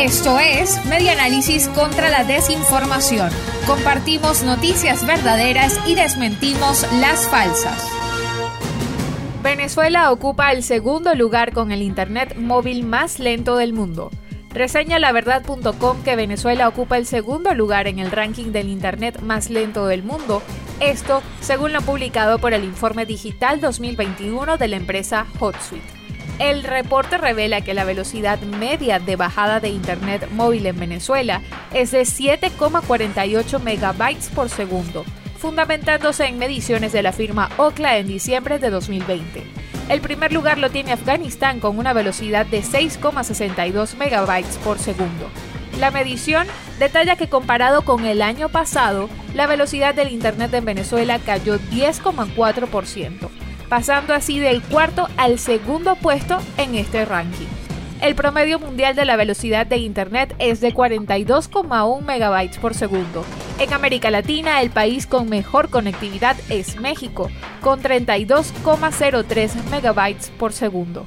Esto es Media Análisis contra la Desinformación. Compartimos noticias verdaderas y desmentimos las falsas. Venezuela ocupa el segundo lugar con el Internet móvil más lento del mundo. Reseña laverdad.com que Venezuela ocupa el segundo lugar en el ranking del Internet más lento del mundo, esto según lo publicado por el Informe Digital 2021 de la empresa HotSuite. El reporte revela que la velocidad media de bajada de Internet móvil en Venezuela es de 7,48 megabytes por segundo, fundamentándose en mediciones de la firma Okla en diciembre de 2020. El primer lugar lo tiene Afganistán con una velocidad de 6,62 megabytes por segundo. La medición detalla que comparado con el año pasado, la velocidad del Internet en Venezuela cayó 10,4%, pasando así del cuarto al segundo puesto en este ranking. El promedio mundial de la velocidad de Internet es de 42,1 megabytes por segundo. En América Latina, el país con mejor conectividad es México, con 32,03 megabytes por segundo.